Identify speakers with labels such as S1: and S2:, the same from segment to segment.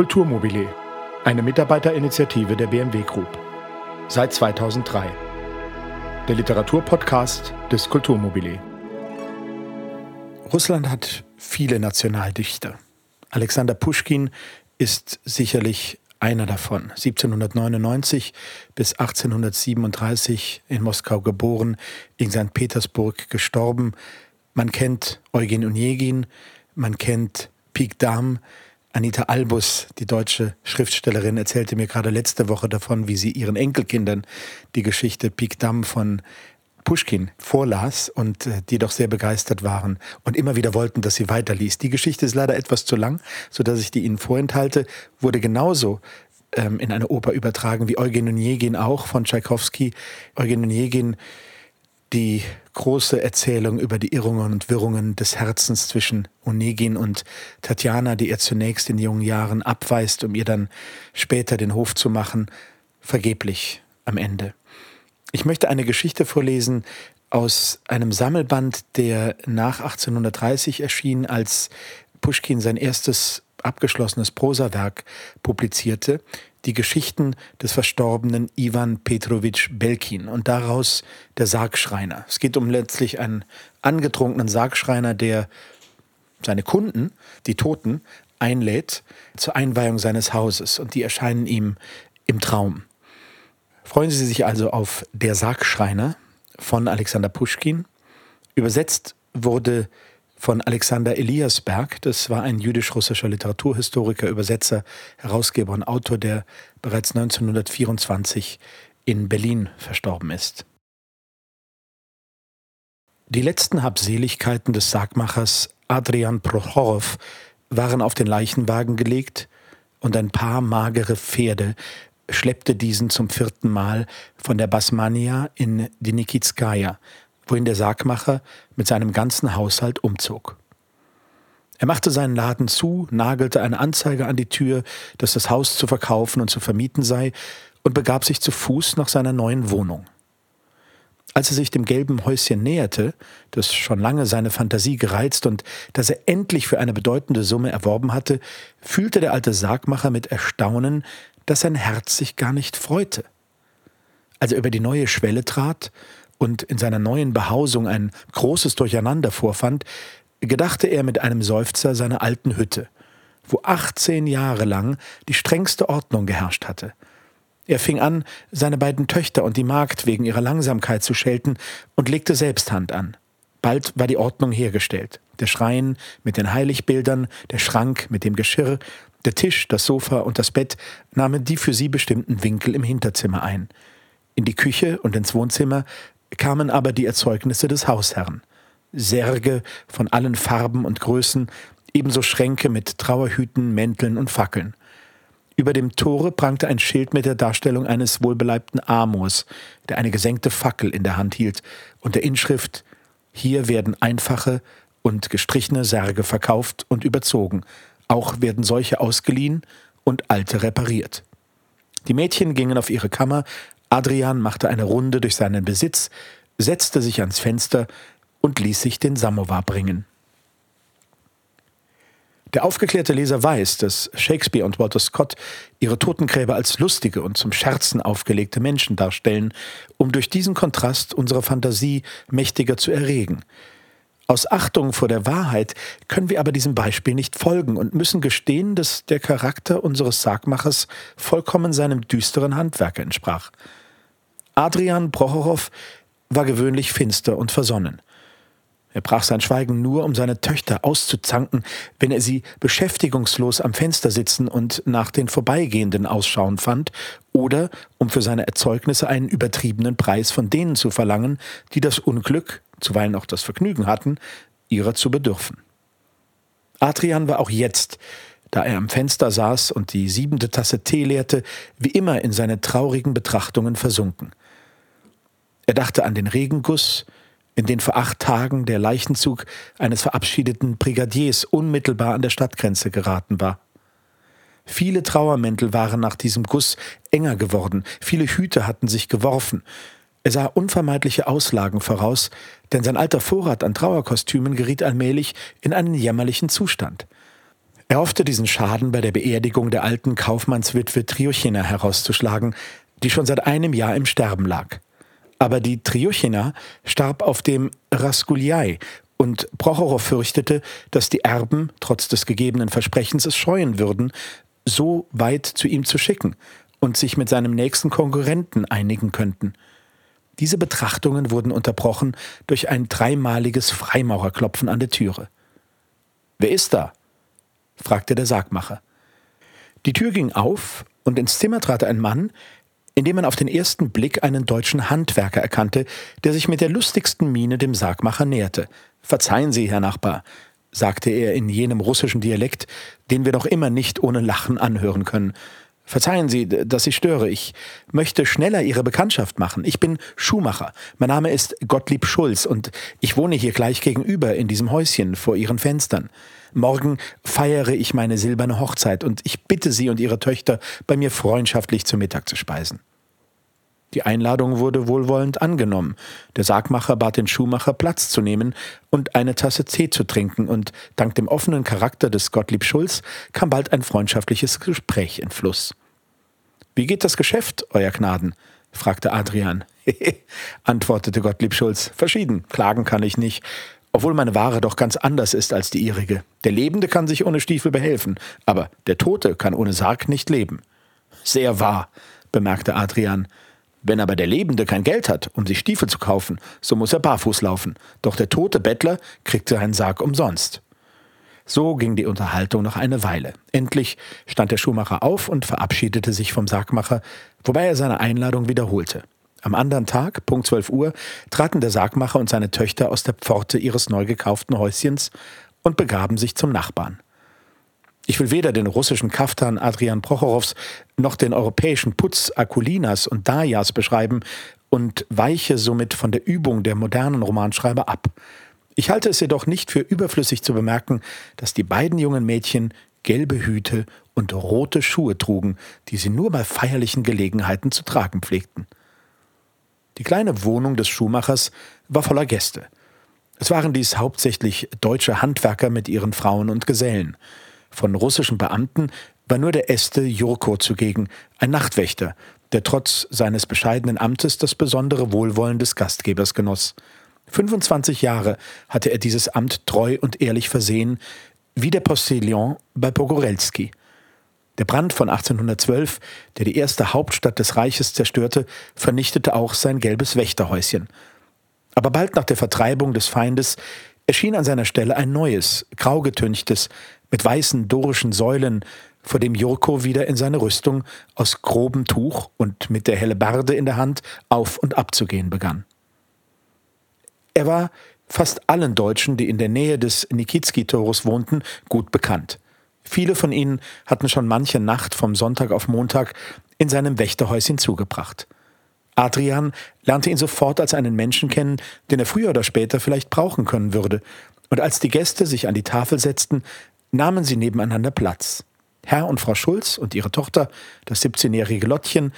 S1: Kulturmobile, eine Mitarbeiterinitiative der BMW Group. Seit 2003. Der Literaturpodcast des Kulturmobile. Russland hat viele Nationaldichter. Alexander Puschkin ist sicherlich einer davon. 1799 bis 1837 in Moskau geboren, in St. Petersburg gestorben. Man kennt Eugen Onegin, man kennt Pik Dam, Anita Albus, die deutsche Schriftstellerin, erzählte mir gerade letzte Woche davon, wie sie ihren Enkelkindern die Geschichte Pik Dam von Pushkin vorlas und äh, die doch sehr begeistert waren und immer wieder wollten, dass sie weiterliest. Die Geschichte ist leider etwas zu lang, sodass ich die Ihnen vorenthalte, wurde genauso ähm, in eine Oper übertragen wie Eugen Onegin auch von Tschaikowski. Eugen Onegin die große Erzählung über die Irrungen und Wirrungen des Herzens zwischen Onegin und Tatjana, die er zunächst in jungen Jahren abweist, um ihr dann später den Hof zu machen, vergeblich am Ende. Ich möchte eine Geschichte vorlesen aus einem Sammelband, der nach 1830 erschien, als Puschkin sein erstes abgeschlossenes Prosawerk publizierte die Geschichten des verstorbenen Ivan Petrovich Belkin und daraus der Sargschreiner. Es geht um letztlich einen angetrunkenen Sargschreiner, der seine Kunden, die Toten, einlädt zur Einweihung seines Hauses und die erscheinen ihm im Traum. Freuen Sie sich also auf Der Sargschreiner von Alexander Puschkin. Übersetzt wurde von Alexander Eliasberg. Das war ein jüdisch-russischer Literaturhistoriker, Übersetzer, Herausgeber und Autor, der bereits 1924 in Berlin verstorben ist. Die letzten Habseligkeiten des Sargmachers Adrian Prochorow waren auf den Leichenwagen gelegt und ein paar magere Pferde schleppte diesen zum vierten Mal von der Basmania in die Nikitskaya, wohin der Sargmacher mit seinem ganzen Haushalt umzog. Er machte seinen Laden zu, nagelte eine Anzeige an die Tür, dass das Haus zu verkaufen und zu vermieten sei, und begab sich zu Fuß nach seiner neuen Wohnung. Als er sich dem gelben Häuschen näherte, das schon lange seine Fantasie gereizt und das er endlich für eine bedeutende Summe erworben hatte, fühlte der alte Sargmacher mit Erstaunen, dass sein Herz sich gar nicht freute. Als er über die neue Schwelle trat und in seiner neuen Behausung ein großes Durcheinander vorfand, gedachte er mit einem Seufzer seiner alten Hütte, wo 18 Jahre lang die strengste Ordnung geherrscht hatte. Er fing an, seine beiden Töchter und die Magd wegen ihrer Langsamkeit zu schelten und legte selbst Hand an. Bald war die Ordnung hergestellt. Der Schrein mit den Heiligbildern, der Schrank mit dem Geschirr, der Tisch, das Sofa und das Bett nahmen die für sie bestimmten Winkel im Hinterzimmer ein. In die Küche und ins Wohnzimmer kamen aber die Erzeugnisse des Hausherrn. Särge von allen Farben und Größen, ebenso Schränke mit Trauerhüten, Mänteln und Fackeln. Über dem Tore prangte ein Schild mit der Darstellung eines wohlbeleibten Amors, der eine gesenkte Fackel in der Hand hielt, und der Inschrift Hier werden einfache und gestrichene Särge verkauft und überzogen, auch werden solche ausgeliehen und alte repariert. Die Mädchen gingen auf ihre Kammer, Adrian machte eine Runde durch seinen Besitz, setzte sich ans Fenster und ließ sich den Samovar bringen. Der aufgeklärte Leser weiß, dass Shakespeare und Walter Scott ihre Totengräber als lustige und zum Scherzen aufgelegte Menschen darstellen, um durch diesen Kontrast unsere Fantasie mächtiger zu erregen. Aus Achtung vor der Wahrheit können wir aber diesem Beispiel nicht folgen und müssen gestehen, dass der Charakter unseres Sargmachers vollkommen seinem düsteren Handwerk entsprach. Adrian Prochorow war gewöhnlich finster und versonnen. Er brach sein Schweigen nur, um seine Töchter auszuzanken, wenn er sie beschäftigungslos am Fenster sitzen und nach den Vorbeigehenden ausschauen fand, oder um für seine Erzeugnisse einen übertriebenen Preis von denen zu verlangen, die das Unglück, zuweilen auch das Vergnügen hatten, ihrer zu bedürfen. Adrian war auch jetzt, da er am Fenster saß und die siebente Tasse Tee leerte, wie immer in seine traurigen Betrachtungen versunken. Er dachte an den Regenguss, in den vor acht Tagen der Leichenzug eines verabschiedeten Brigadiers unmittelbar an der Stadtgrenze geraten war. Viele Trauermäntel waren nach diesem Guss enger geworden, viele Hüte hatten sich geworfen. Er sah unvermeidliche Auslagen voraus, denn sein alter Vorrat an Trauerkostümen geriet allmählich in einen jämmerlichen Zustand. Er hoffte, diesen Schaden bei der Beerdigung der alten Kaufmannswitwe Triochina herauszuschlagen, die schon seit einem Jahr im Sterben lag. Aber die Triochina starb auf dem Raskuliai und Prochorow fürchtete, dass die Erben, trotz des gegebenen Versprechens, es scheuen würden, so weit zu ihm zu schicken und sich mit seinem nächsten Konkurrenten einigen könnten. Diese Betrachtungen wurden unterbrochen durch ein dreimaliges Freimaurerklopfen an der Türe. Wer ist da? fragte der Sargmacher. Die Tür ging auf, und ins Zimmer trat ein Mann, in dem man auf den ersten Blick einen deutschen Handwerker erkannte, der sich mit der lustigsten Miene dem Sargmacher näherte. Verzeihen Sie, Herr Nachbar, sagte er in jenem russischen Dialekt, den wir noch immer nicht ohne Lachen anhören können. Verzeihen Sie, dass ich störe. Ich möchte schneller Ihre Bekanntschaft machen. Ich bin Schuhmacher. Mein Name ist Gottlieb Schulz und ich wohne hier gleich gegenüber in diesem Häuschen vor Ihren Fenstern. Morgen feiere ich meine silberne Hochzeit und ich bitte Sie und Ihre Töchter, bei mir freundschaftlich zu Mittag zu speisen. Die Einladung wurde wohlwollend angenommen. Der Sargmacher bat den Schuhmacher, Platz zu nehmen und eine Tasse Tee zu trinken, und dank dem offenen Charakter des Gottlieb Schulz kam bald ein freundschaftliches Gespräch in Fluss. Wie geht das Geschäft, Euer Gnaden? fragte Adrian. antwortete Gottlieb Schulz. Verschieden, klagen kann ich nicht, obwohl meine Ware doch ganz anders ist als die ihrige. Der Lebende kann sich ohne Stiefel behelfen, aber der Tote kann ohne Sarg nicht leben. Sehr wahr, bemerkte Adrian. Wenn aber der Lebende kein Geld hat, um sich Stiefel zu kaufen, so muss er barfuß laufen. Doch der tote Bettler kriegt seinen Sarg umsonst. So ging die Unterhaltung noch eine Weile. Endlich stand der Schuhmacher auf und verabschiedete sich vom Sargmacher, wobei er seine Einladung wiederholte. Am anderen Tag, Punkt 12 Uhr, traten der Sargmacher und seine Töchter aus der Pforte ihres neu gekauften Häuschens und begaben sich zum Nachbarn. Ich will weder den russischen Kaftan Adrian Prochorows noch den europäischen Putz Akulinas und Dajas beschreiben und weiche somit von der Übung der modernen Romanschreiber ab. Ich halte es jedoch nicht für überflüssig zu bemerken, dass die beiden jungen Mädchen gelbe Hüte und rote Schuhe trugen, die sie nur bei feierlichen Gelegenheiten zu tragen pflegten. Die kleine Wohnung des Schuhmachers war voller Gäste. Es waren dies hauptsächlich deutsche Handwerker mit ihren Frauen und Gesellen. Von russischen Beamten war nur der Este Jurko zugegen, ein Nachtwächter, der trotz seines bescheidenen Amtes das besondere Wohlwollen des Gastgebers genoss. 25 Jahre hatte er dieses Amt treu und ehrlich versehen, wie der Postillon bei Pogorelski. Der Brand von 1812, der die erste Hauptstadt des Reiches zerstörte, vernichtete auch sein gelbes Wächterhäuschen. Aber bald nach der Vertreibung des Feindes erschien an seiner Stelle ein neues, graugetünchtes, mit weißen dorischen Säulen, vor dem Jurko wieder in seine Rüstung aus grobem Tuch und mit der Hellebarde in der Hand auf und ab zu gehen begann. Er war fast allen Deutschen, die in der Nähe des Nikitski-Tores wohnten, gut bekannt. Viele von ihnen hatten schon manche Nacht vom Sonntag auf Montag in seinem Wächterhäuschen zugebracht. Adrian lernte ihn sofort als einen Menschen kennen, den er früher oder später vielleicht brauchen können würde, und als die Gäste sich an die Tafel setzten, nahmen sie nebeneinander Platz. Herr und Frau Schulz und ihre Tochter, das 17-jährige Lottchen,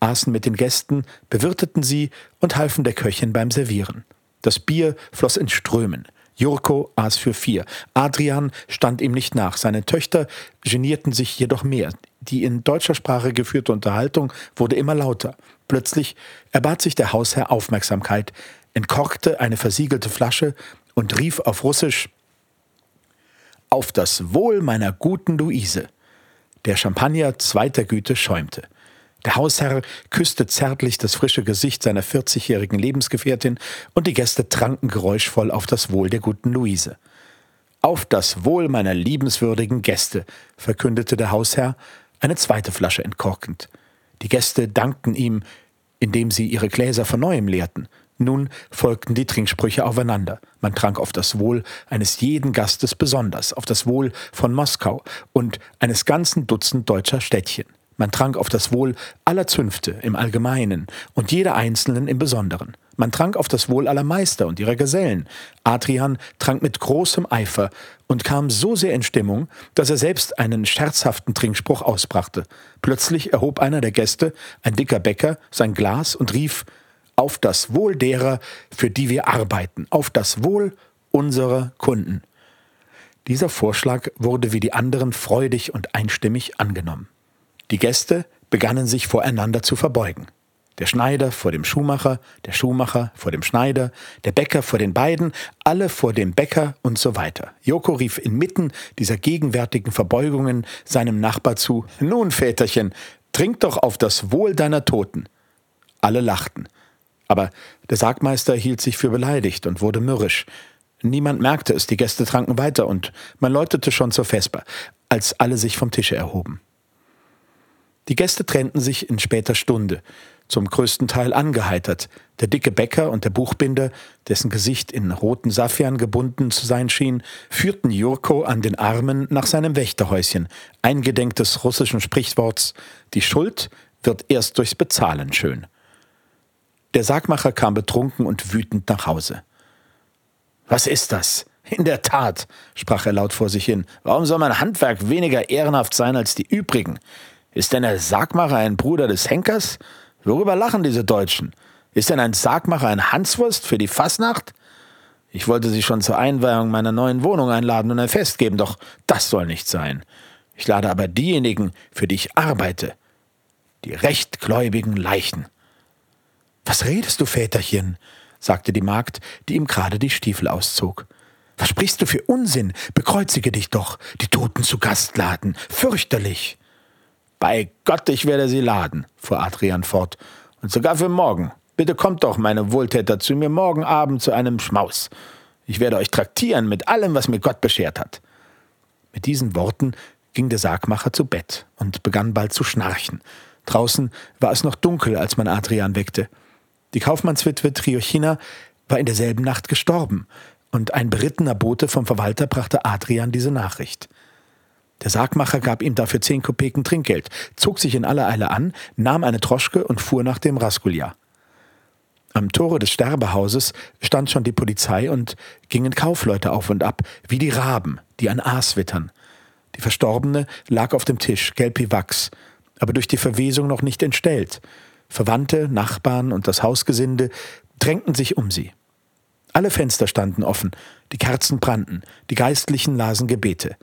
S1: aßen mit den Gästen, bewirteten sie und halfen der Köchin beim Servieren. Das Bier floss in Strömen. Jurko aß für vier. Adrian stand ihm nicht nach. Seine Töchter genierten sich jedoch mehr. Die in deutscher Sprache geführte Unterhaltung wurde immer lauter. Plötzlich erbat sich der Hausherr Aufmerksamkeit, entkorkte eine versiegelte Flasche und rief auf Russisch auf das Wohl meiner guten Luise. Der Champagner zweiter Güte schäumte. Der Hausherr küsste zärtlich das frische Gesicht seiner 40-jährigen Lebensgefährtin und die Gäste tranken geräuschvoll auf das Wohl der guten Luise. Auf das Wohl meiner liebenswürdigen Gäste, verkündete der Hausherr, eine zweite Flasche entkorkend. Die Gäste dankten ihm, indem sie ihre Gläser von neuem leerten. Nun folgten die Trinksprüche aufeinander. Man trank auf das Wohl eines jeden Gastes besonders, auf das Wohl von Moskau und eines ganzen Dutzend deutscher Städtchen. Man trank auf das Wohl aller Zünfte im Allgemeinen und jeder Einzelnen im Besonderen. Man trank auf das Wohl aller Meister und ihrer Gesellen. Adrian trank mit großem Eifer und kam so sehr in Stimmung, dass er selbst einen scherzhaften Trinkspruch ausbrachte. Plötzlich erhob einer der Gäste, ein dicker Bäcker, sein Glas und rief auf das Wohl derer, für die wir arbeiten, auf das Wohl unserer Kunden. Dieser Vorschlag wurde wie die anderen freudig und einstimmig angenommen. Die Gäste begannen sich voreinander zu verbeugen. Der Schneider vor dem Schuhmacher, der Schuhmacher vor dem Schneider, der Bäcker vor den beiden, alle vor dem Bäcker und so weiter. Joko rief inmitten dieser gegenwärtigen Verbeugungen seinem Nachbar zu: Nun, Väterchen, trink doch auf das Wohl deiner Toten. Alle lachten. Aber der Sargmeister hielt sich für beleidigt und wurde mürrisch. Niemand merkte es, die Gäste tranken weiter und man läutete schon zur Vesper, als alle sich vom Tische erhoben. Die Gäste trennten sich in später Stunde zum größten Teil angeheitert. Der dicke Bäcker und der Buchbinder, dessen Gesicht in roten Saffian gebunden zu sein schien, führten Jurko an den Armen nach seinem Wächterhäuschen, eingedenk des russischen Sprichworts Die Schuld wird erst durchs Bezahlen schön. Der Sargmacher kam betrunken und wütend nach Hause. Was ist das? In der Tat, sprach er laut vor sich hin, warum soll mein Handwerk weniger ehrenhaft sein als die übrigen? Ist denn der Sargmacher ein Bruder des Henkers? Worüber lachen diese Deutschen? Ist denn ein Sargmacher ein Hanswurst für die Fasnacht? Ich wollte sie schon zur Einweihung meiner neuen Wohnung einladen und ein Fest geben, doch das soll nicht sein. Ich lade aber diejenigen, für die ich arbeite, die rechtgläubigen Leichen. Was redest du, Väterchen? sagte die Magd, die ihm gerade die Stiefel auszog. Was sprichst du für Unsinn? Bekreuzige dich doch, die Toten zu Gast laden. Fürchterlich. Bei Gott, ich werde sie laden, fuhr Adrian fort, und sogar für morgen. Bitte kommt doch, meine Wohltäter, zu mir morgen Abend zu einem Schmaus. Ich werde euch traktieren mit allem, was mir Gott beschert hat. Mit diesen Worten ging der Sargmacher zu Bett und begann bald zu schnarchen. Draußen war es noch dunkel, als man Adrian weckte. Die Kaufmannswitwe Triochina war in derselben Nacht gestorben, und ein berittener Bote vom Verwalter brachte Adrian diese Nachricht. Der Sargmacher gab ihm dafür zehn Kopeken Trinkgeld, zog sich in aller Eile an, nahm eine Troschke und fuhr nach dem Raskulja. Am Tore des Sterbehauses stand schon die Polizei und gingen Kaufleute auf und ab, wie die Raben, die ein Aas wittern. Die Verstorbene lag auf dem Tisch, gelb wie Wachs, aber durch die Verwesung noch nicht entstellt. Verwandte, Nachbarn und das Hausgesinde drängten sich um sie. Alle Fenster standen offen, die Kerzen brannten, die Geistlichen lasen Gebete.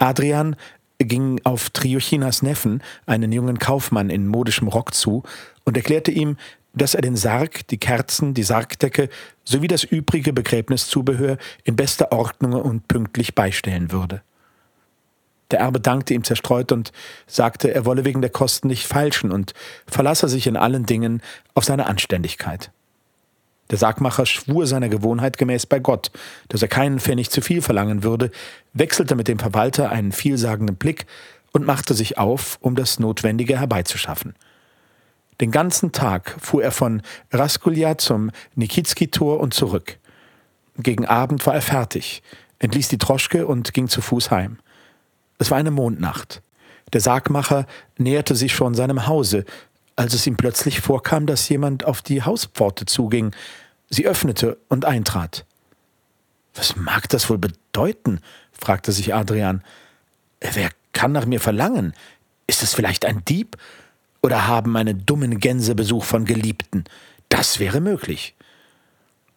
S1: Adrian ging auf Triochinas Neffen, einen jungen Kaufmann in modischem Rock, zu und erklärte ihm, dass er den Sarg, die Kerzen, die Sargdecke sowie das übrige Begräbniszubehör in bester Ordnung und pünktlich beistellen würde. Der Erbe dankte ihm zerstreut und sagte, er wolle wegen der Kosten nicht feilschen und verlasse sich in allen Dingen auf seine Anständigkeit. Der Sargmacher schwur seiner Gewohnheit gemäß bei Gott, dass er keinen Pfennig zu viel verlangen würde, wechselte mit dem Verwalter einen vielsagenden Blick und machte sich auf, um das Notwendige herbeizuschaffen. Den ganzen Tag fuhr er von Raskulja zum Nikitski-Tor und zurück. Gegen Abend war er fertig, entließ die Troschke und ging zu Fuß heim. Es war eine Mondnacht. Der Sargmacher näherte sich schon seinem Hause, als es ihm plötzlich vorkam, dass jemand auf die Hauspforte zuging. Sie öffnete und eintrat. Was mag das wohl bedeuten? fragte sich Adrian. Wer kann nach mir verlangen? Ist es vielleicht ein Dieb? Oder haben meine dummen Gänse Besuch von Geliebten? Das wäre möglich.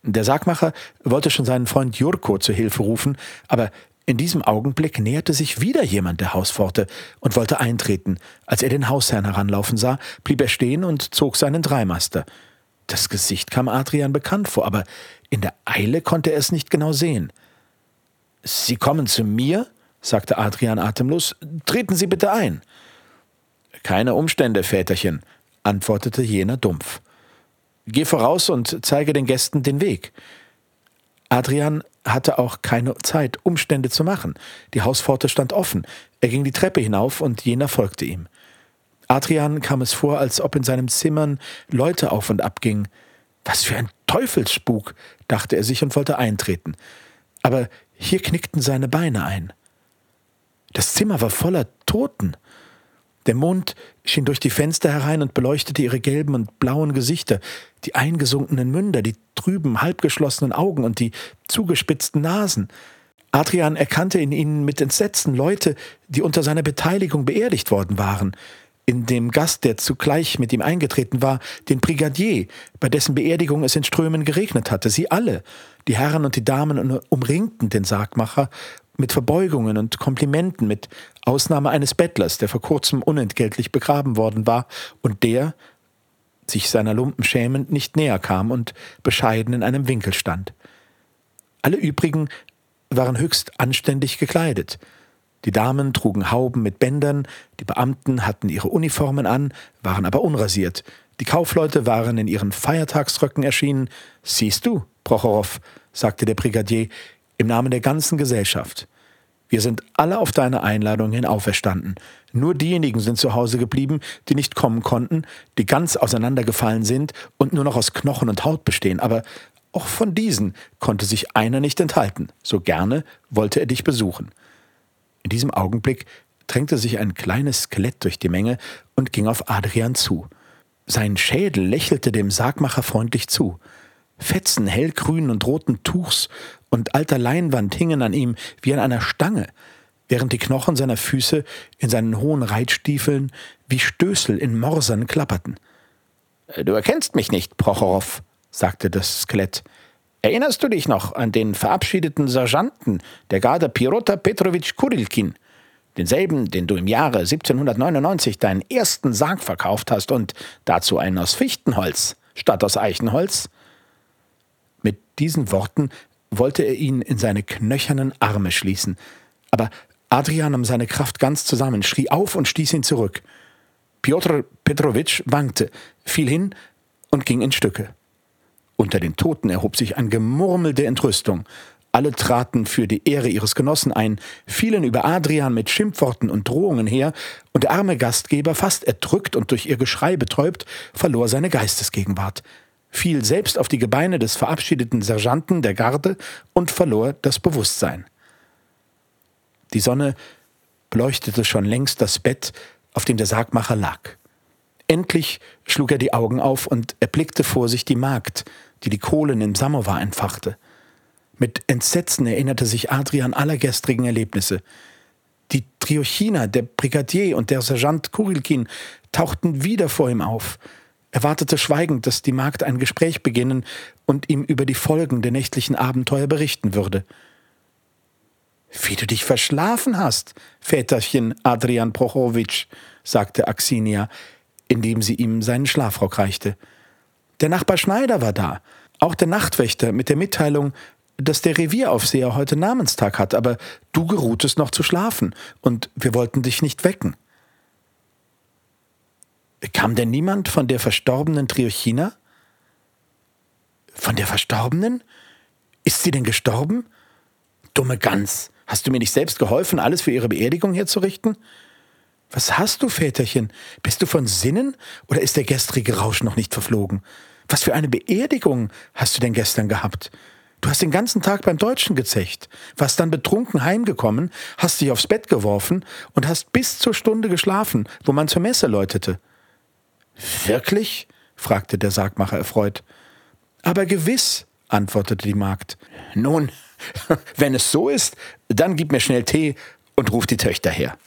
S1: Der Sargmacher wollte schon seinen Freund Jurko zu Hilfe rufen, aber in diesem Augenblick näherte sich wieder jemand der Hauspforte und wollte eintreten. Als er den Hausherrn heranlaufen sah, blieb er stehen und zog seinen Dreimaster. Das Gesicht kam Adrian bekannt vor, aber in der Eile konnte er es nicht genau sehen. Sie kommen zu mir? sagte Adrian atemlos. Treten Sie bitte ein. Keine Umstände, Väterchen, antwortete jener dumpf. Geh voraus und zeige den Gästen den Weg. Adrian hatte auch keine Zeit, Umstände zu machen. Die Hauspforte stand offen. Er ging die Treppe hinauf und jener folgte ihm. Adrian kam es vor, als ob in seinem Zimmern Leute auf und ab gingen. Was für ein Teufelsspuk, dachte er sich und wollte eintreten. Aber hier knickten seine Beine ein. Das Zimmer war voller Toten. Der Mond schien durch die Fenster herein und beleuchtete ihre gelben und blauen Gesichter, die eingesunkenen Münder, die trüben, halbgeschlossenen Augen und die zugespitzten Nasen. Adrian erkannte in ihnen mit Entsetzen Leute, die unter seiner Beteiligung beerdigt worden waren. In dem Gast, der zugleich mit ihm eingetreten war, den Brigadier, bei dessen Beerdigung es in Strömen geregnet hatte. Sie alle, die Herren und die Damen, umringten den Sargmacher mit Verbeugungen und Komplimenten, mit Ausnahme eines Bettlers, der vor kurzem unentgeltlich begraben worden war und der, sich seiner Lumpen schämend, nicht näher kam und bescheiden in einem Winkel stand. Alle übrigen waren höchst anständig gekleidet. Die Damen trugen Hauben mit Bändern, die Beamten hatten ihre Uniformen an, waren aber unrasiert. Die Kaufleute waren in ihren Feiertagsröcken erschienen. Siehst du, Prochorow, sagte der Brigadier, im Namen der ganzen Gesellschaft. Wir sind alle auf deine Einladung hin auferstanden. Nur diejenigen sind zu Hause geblieben, die nicht kommen konnten, die ganz auseinandergefallen sind und nur noch aus Knochen und Haut bestehen. Aber auch von diesen konnte sich einer nicht enthalten. So gerne wollte er dich besuchen. In diesem Augenblick drängte sich ein kleines Skelett durch die Menge und ging auf Adrian zu. Sein Schädel lächelte dem Sargmacher freundlich zu. Fetzen hellgrünen und roten Tuchs und alter Leinwand hingen an ihm wie an einer Stange, während die Knochen seiner Füße in seinen hohen Reitstiefeln wie Stößel in Morsern klapperten. Du erkennst mich nicht, Prochorow, sagte das Skelett. Erinnerst du dich noch an den verabschiedeten Sergeanten der Garde Pirota Petrovich Kurilkin? denselben, den du im Jahre 1799 deinen ersten Sarg verkauft hast und dazu einen aus Fichtenholz statt aus Eichenholz? Mit diesen Worten wollte er ihn in seine knöchernen Arme schließen, aber Adrian nahm seine Kraft ganz zusammen, schrie auf und stieß ihn zurück. Piotr Petrowitsch wankte, fiel hin und ging in Stücke. Unter den Toten erhob sich ein Gemurmel der Entrüstung. Alle traten für die Ehre ihres Genossen ein, fielen über Adrian mit Schimpfworten und Drohungen her, und der arme Gastgeber, fast erdrückt und durch ihr Geschrei betäubt, verlor seine Geistesgegenwart, fiel selbst auf die Gebeine des verabschiedeten Sergeanten der Garde und verlor das Bewusstsein. Die Sonne beleuchtete schon längst das Bett, auf dem der Sargmacher lag. Endlich schlug er die Augen auf und erblickte vor sich die Magd, die die Kohlen im Samowar entfachte. Mit Entsetzen erinnerte sich Adrian aller gestrigen Erlebnisse. Die Triochiner, der Brigadier und der Sergeant Kurilkin tauchten wieder vor ihm auf. Er wartete schweigend, dass die Magd ein Gespräch beginnen und ihm über die Folgen der nächtlichen Abenteuer berichten würde. Wie du dich verschlafen hast, Väterchen Adrian Prochowitsch, sagte Axinia, indem sie ihm seinen Schlafrock reichte. Der Nachbar Schneider war da, auch der Nachtwächter mit der Mitteilung, dass der Revieraufseher heute Namenstag hat, aber du geruhtest noch zu schlafen und wir wollten dich nicht wecken. Kam denn niemand von der verstorbenen Triochina? Von der Verstorbenen? Ist sie denn gestorben? Dumme Gans, hast du mir nicht selbst geholfen, alles für ihre Beerdigung herzurichten? Was hast du, Väterchen? Bist du von Sinnen oder ist der gestrige Rausch noch nicht verflogen? Was für eine Beerdigung hast du denn gestern gehabt? Du hast den ganzen Tag beim Deutschen gezecht, warst dann betrunken heimgekommen, hast dich aufs Bett geworfen und hast bis zur Stunde geschlafen, wo man zur Messe läutete. Wirklich? fragte der Sargmacher erfreut. Aber gewiss, antwortete die Magd. Nun, wenn es so ist, dann gib mir schnell Tee und ruf die Töchter her.